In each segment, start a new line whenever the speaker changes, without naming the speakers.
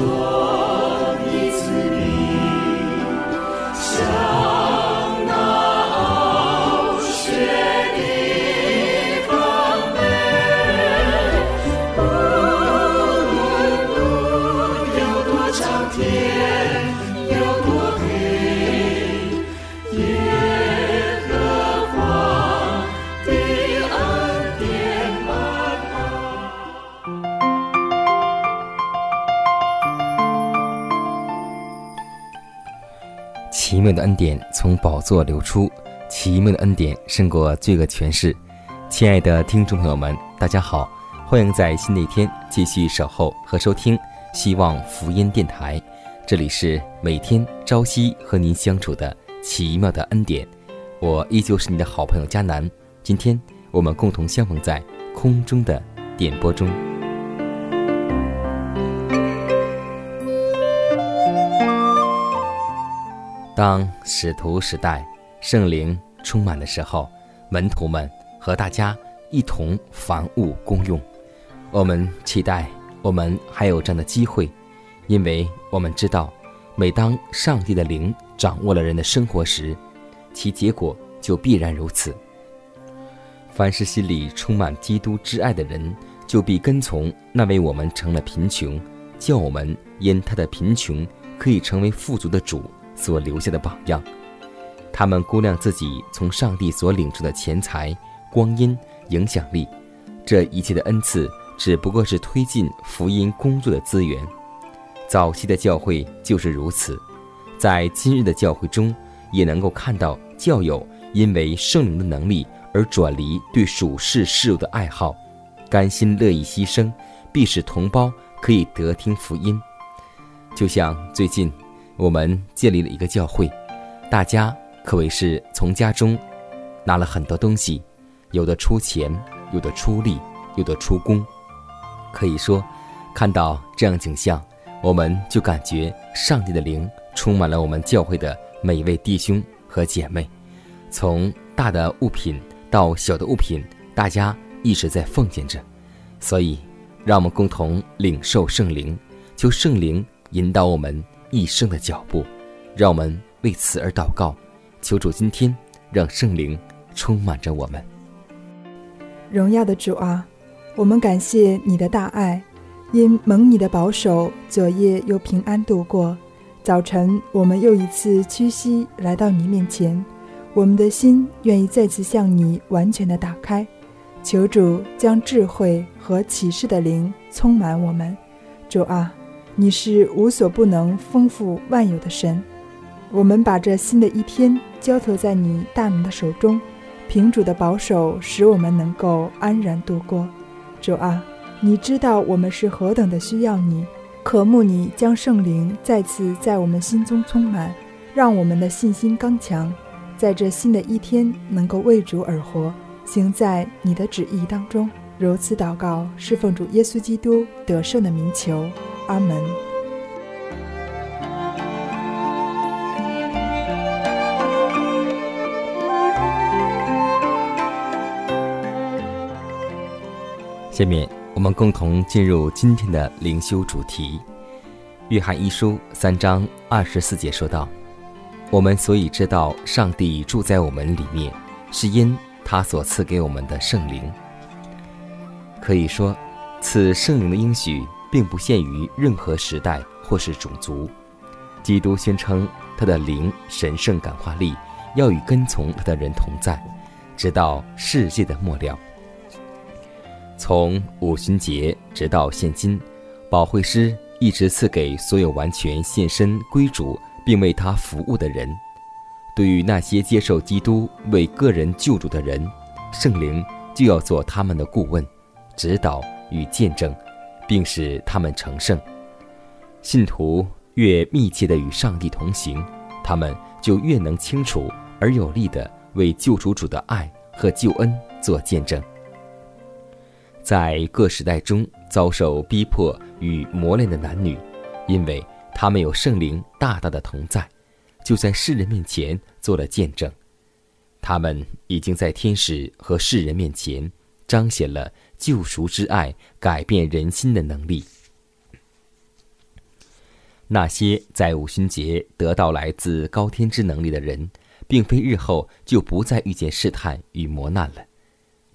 奇典从宝座流出，奇妙的恩典胜过罪恶权势。亲爱的听众朋友们，大家好，欢迎在新的一天继续守候和收听希望福音电台。这里是每天朝夕和您相处的奇妙的恩典，我依旧是你的好朋友佳南。今天我们共同相逢在空中的点播中。当使徒时代圣灵充满的时候，门徒们和大家一同凡物公用。我们期待我们还有这样的机会，因为我们知道，每当上帝的灵掌握了人的生活时，其结果就必然如此。凡是心里充满基督之爱的人，就必跟从那位我们成了贫穷，叫我们因他的贫穷可以成为富足的主。所留下的榜样，他们估量自己从上帝所领受的钱财、光阴、影响力，这一切的恩赐只不过是推进福音工作的资源。早期的教会就是如此，在今日的教会中，也能够看到教友因为圣灵的能力而转离对属世事物的爱好，甘心乐意牺牲，必使同胞可以得听福音。就像最近。我们建立了一个教会，大家可谓是从家中拿了很多东西，有的出钱，有的出力，有的出工。可以说，看到这样景象，我们就感觉上帝的灵充满了我们教会的每一位弟兄和姐妹。从大的物品到小的物品，大家一直在奉献着。所以，让我们共同领受圣灵，求圣灵引导我们。一生的脚步，让我们为此而祷告，求主今天让圣灵充满着我们。
荣耀的主啊，我们感谢你的大爱，因蒙你的保守，昨夜又平安度过。早晨，我们又一次屈膝来到你面前，我们的心愿意再次向你完全的打开。求主将智慧和启示的灵充满我们，主啊。你是无所不能、丰富万有的神，我们把这新的一天交托在你大能的手中，凭主的保守，使我们能够安然度过。主啊，你知道我们是何等的需要你，渴慕你将圣灵再次在我们心中充满，让我们的信心刚强，在这新的一天能够为主而活，行在你的旨意当中。如此祷告，是奉主耶稣基督得胜的名求。阿门。
下面我们共同进入今天的灵修主题，《约翰一书》三章二十四节说道：“我们所以知道上帝住在我们里面，是因他所赐给我们的圣灵。可以说，此圣灵的应许。”并不限于任何时代或是种族。基督宣称他的灵神圣感化力要与跟从他的人同在，直到世界的末了。从五旬节直到现今，保惠师一直赐给所有完全献身归主并为他服务的人。对于那些接受基督为个人救主的人，圣灵就要做他们的顾问、指导与见证，并使他们成圣。信徒越密切地与上帝同行，他们就越能清楚而有力地为救主主的爱和救恩做见证。在各时代中遭受逼迫与磨练的男女，因为他们有圣灵大大的同在，就在世人面前做了见证。他们已经在天使和世人面前彰显了救赎之爱改变人心的能力。那些在五旬节得到来自高天之能力的人，并非日后就不再遇见试探与磨难了。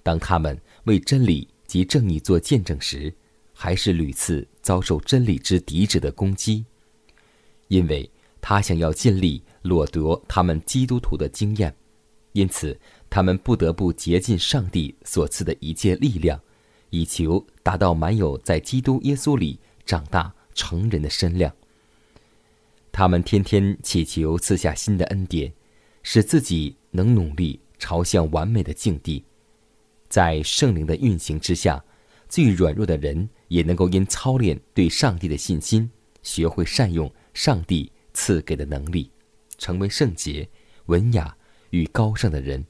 当他们为真理。及正义做见证时，还是屡次遭受真理之敌者的攻击，因为他想要尽力掠夺他们基督徒的经验，因此他们不得不竭尽上帝所赐的一切力量，以求达到满有在基督耶稣里长大成人的身量。他们天天祈求赐下新的恩典，使自己能努力朝向完美的境地。在圣灵的运行之下，最软弱的人也能够因操练对上帝的信心，学会善用上帝赐给的能力，成为圣洁、文雅与高尚的人。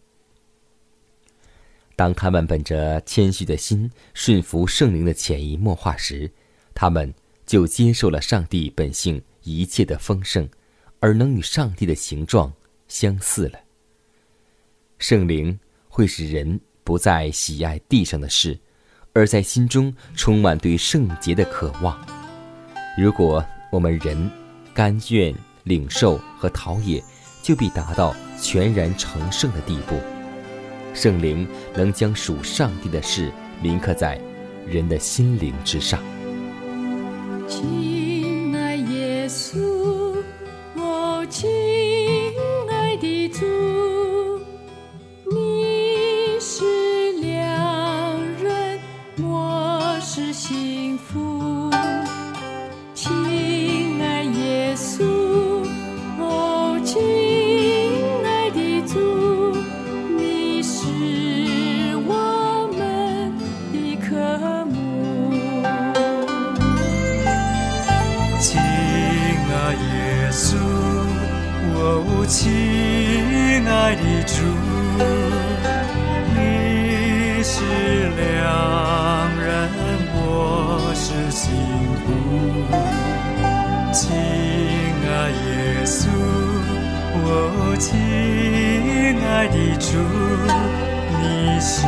当他们本着谦虚的心顺服圣灵的潜移默化时，他们就接受了上帝本性一切的丰盛，而能与上帝的形状相似了。圣灵会使人。不再喜爱地上的事，而在心中充满对圣洁的渴望。如果我们人甘愿领受和陶冶，就必达到全然成圣的地步。圣灵能将属上帝的事铭刻在人的心灵之上。
爱的主你是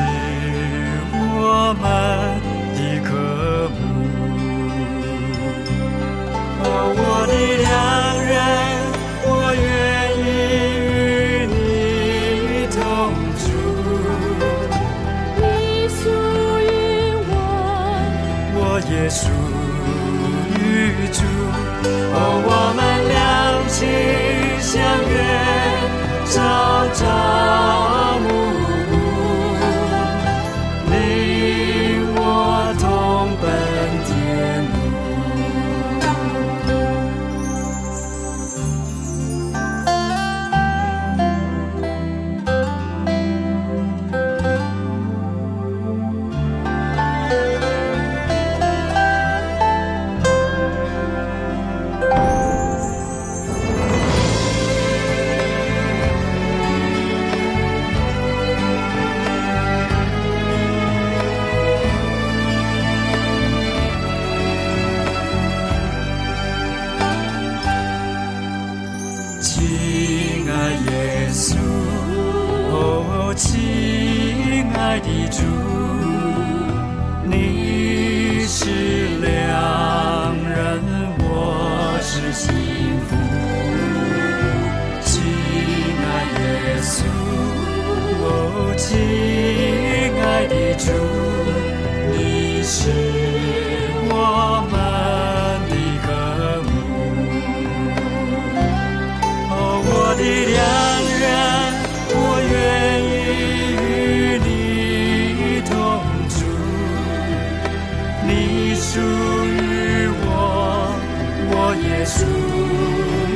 主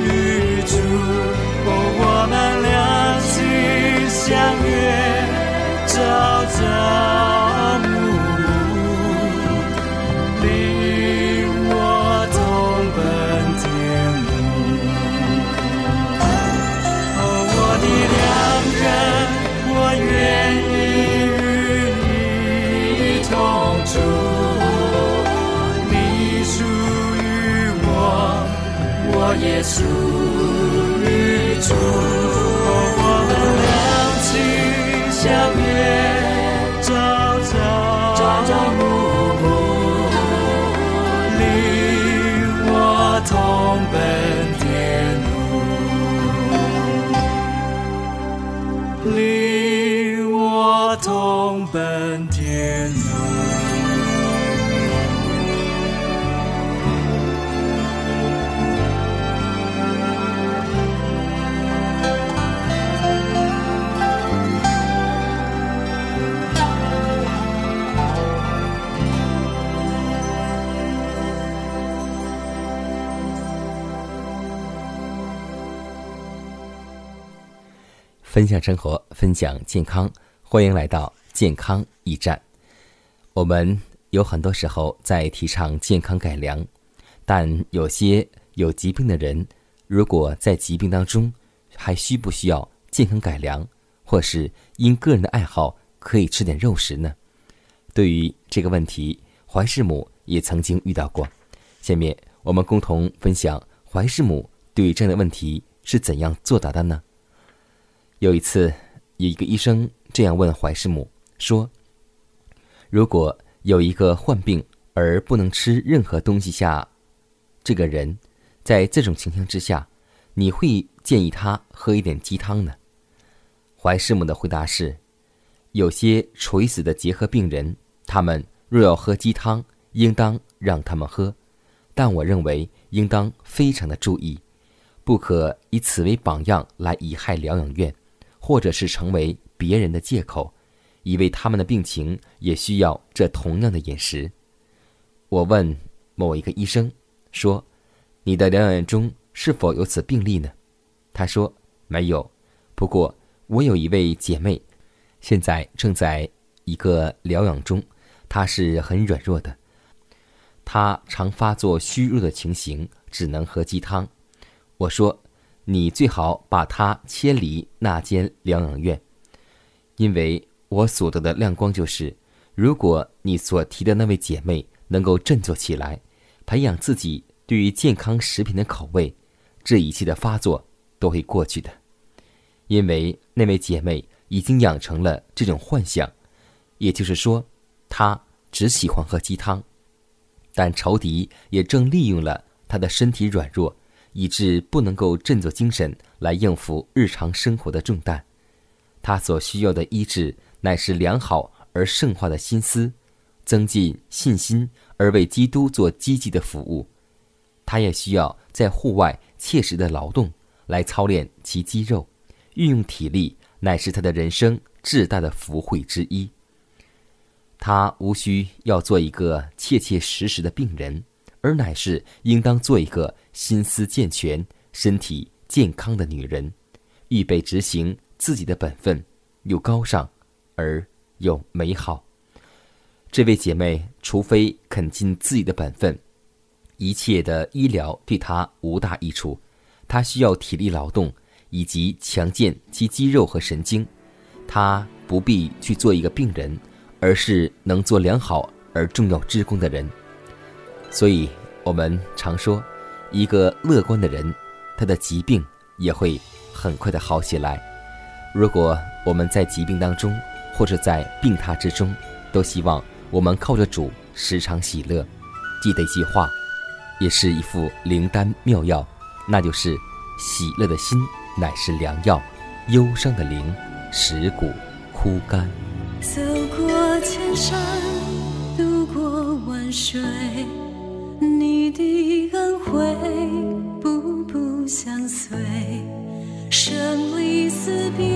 与主，我们两心相约，朝着。耶稣日出，我们两情相悦，
分享生活，分享健康，欢迎来到健康驿站。我们有很多时候在提倡健康改良，但有些有疾病的人，如果在疾病当中，还需不需要健康改良，或是因个人的爱好可以吃点肉食呢？对于这个问题，怀世母也曾经遇到过。下面我们共同分享怀世母对于这样的问题是怎样作答的呢？有一次，有一个医生这样问怀师母说：“如果有一个患病而不能吃任何东西下，这个人，在这种情况之下，你会建议他喝一点鸡汤呢？”怀师母的回答是：“有些垂死的结核病人，他们若要喝鸡汤，应当让他们喝，但我认为应当非常的注意，不可以此为榜样来贻害疗养院。”或者是成为别人的借口，以为他们的病情也需要这同样的饮食。我问某一个医生说：“你的疗养中是否有此病例呢？”他说：“没有。不过我有一位姐妹，现在正在一个疗养中，她是很软弱的，她常发作虚弱的情形，只能喝鸡汤。”我说。你最好把它迁离那间疗养院，因为我所得的亮光就是，如果你所提的那位姐妹能够振作起来，培养自己对于健康食品的口味，这一切的发作都会过去的。因为那位姐妹已经养成了这种幻想，也就是说，她只喜欢喝鸡汤，但仇敌也正利用了她的身体软弱。以致不能够振作精神来应付日常生活的重担，他所需要的医治乃是良好而圣化的心思，增进信心而为基督做积极的服务。他也需要在户外切实的劳动来操练其肌肉，运用体力乃是他的人生至大的福慧之一。他无需要做一个切切实实的病人。而乃是应当做一个心思健全、身体健康的女人，预备执行自己的本分，又高尚而又美好。这位姐妹，除非肯尽自己的本分，一切的医疗对她无大益处。她需要体力劳动，以及强健其肌肉和神经。她不必去做一个病人，而是能做良好而重要之功的人。所以，我们常说，一个乐观的人，他的疾病也会很快的好起来。如果我们在疾病当中，或者在病榻之中，都希望我们靠着主时常喜乐，记得一句话，也是一副灵丹妙药，那就是喜乐的心乃是良药，忧伤的灵使骨枯干。
走过千山，渡过万水。会步步相随，生离死别，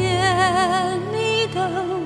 你都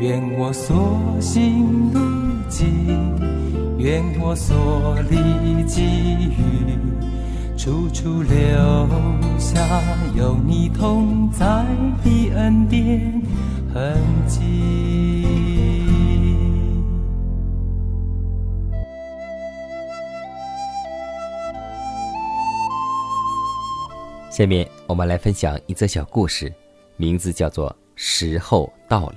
愿我所行路径，愿我所历际遇，处处留下有你同在的恩典痕迹。
下面我们来分享一则小故事，名字叫做《时候到了》。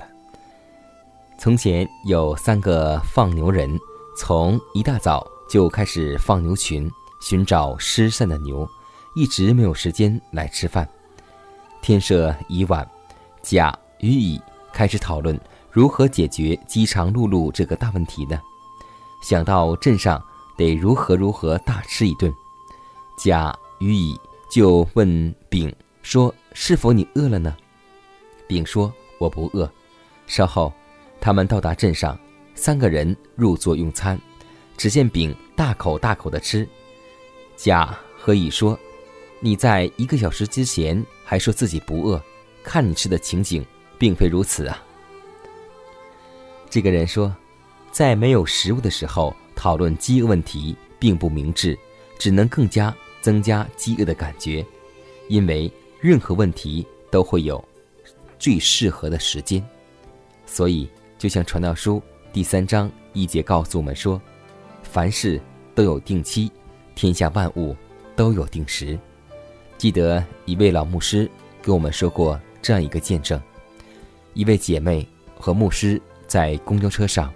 从前有三个放牛人，从一大早就开始放牛群，寻找失散的牛，一直没有时间来吃饭。天色已晚，甲与乙开始讨论如何解决饥肠辘辘这个大问题呢？想到镇上得如何如何大吃一顿，甲与乙就问丙说：“是否你饿了呢？”丙说：“我不饿。”稍后。他们到达镇上，三个人入座用餐。只见丙大口大口的吃。甲和乙说：“你在一个小时之前还说自己不饿，看你吃的情景，并非如此啊。”这个人说：“在没有食物的时候讨论饥饿问题，并不明智，只能更加增加饥饿的感觉。因为任何问题都会有最适合的时间，所以。”就像《传道书》第三章一节告诉我们说：“凡事都有定期，天下万物都有定时。”记得一位老牧师给我们说过这样一个见证：一位姐妹和牧师在公交车上，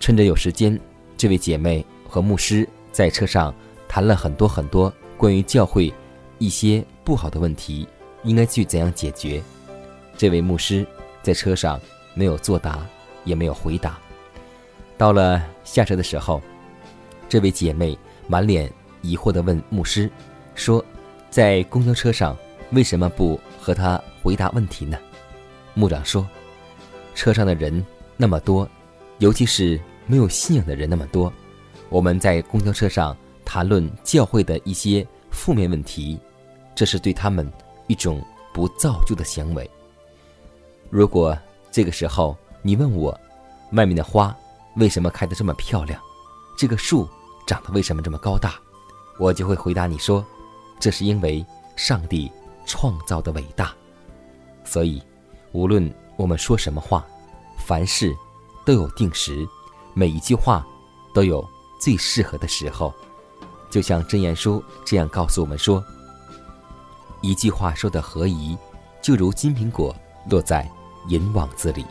趁着有时间，这位姐妹和牧师在车上谈了很多很多关于教会一些不好的问题，应该去怎样解决。这位牧师在车上。没有作答，也没有回答。到了下车的时候，这位姐妹满脸疑惑地问牧师：“说，在公交车上为什么不和他回答问题呢？”牧长说：“车上的人那么多，尤其是没有信仰的人那么多，我们在公交车上谈论教会的一些负面问题，这是对他们一种不造就的行为。如果……”这个时候，你问我，外面的花为什么开得这么漂亮？这个树长得为什么这么高大？我就会回答你说，这是因为上帝创造的伟大。所以，无论我们说什么话，凡事都有定时，每一句话都有最适合的时候。就像真言书这样告诉我们说：一句话说的合宜，就如金苹果落在。银网子里。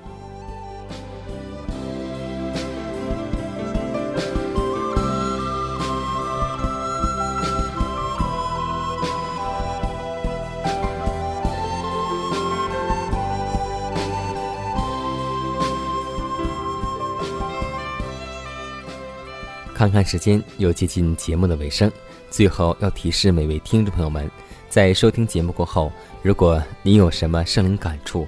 看看时间，又接近节目的尾声。最后要提示每位听众朋友们，在收听节目过后，如果您有什么生灵感触，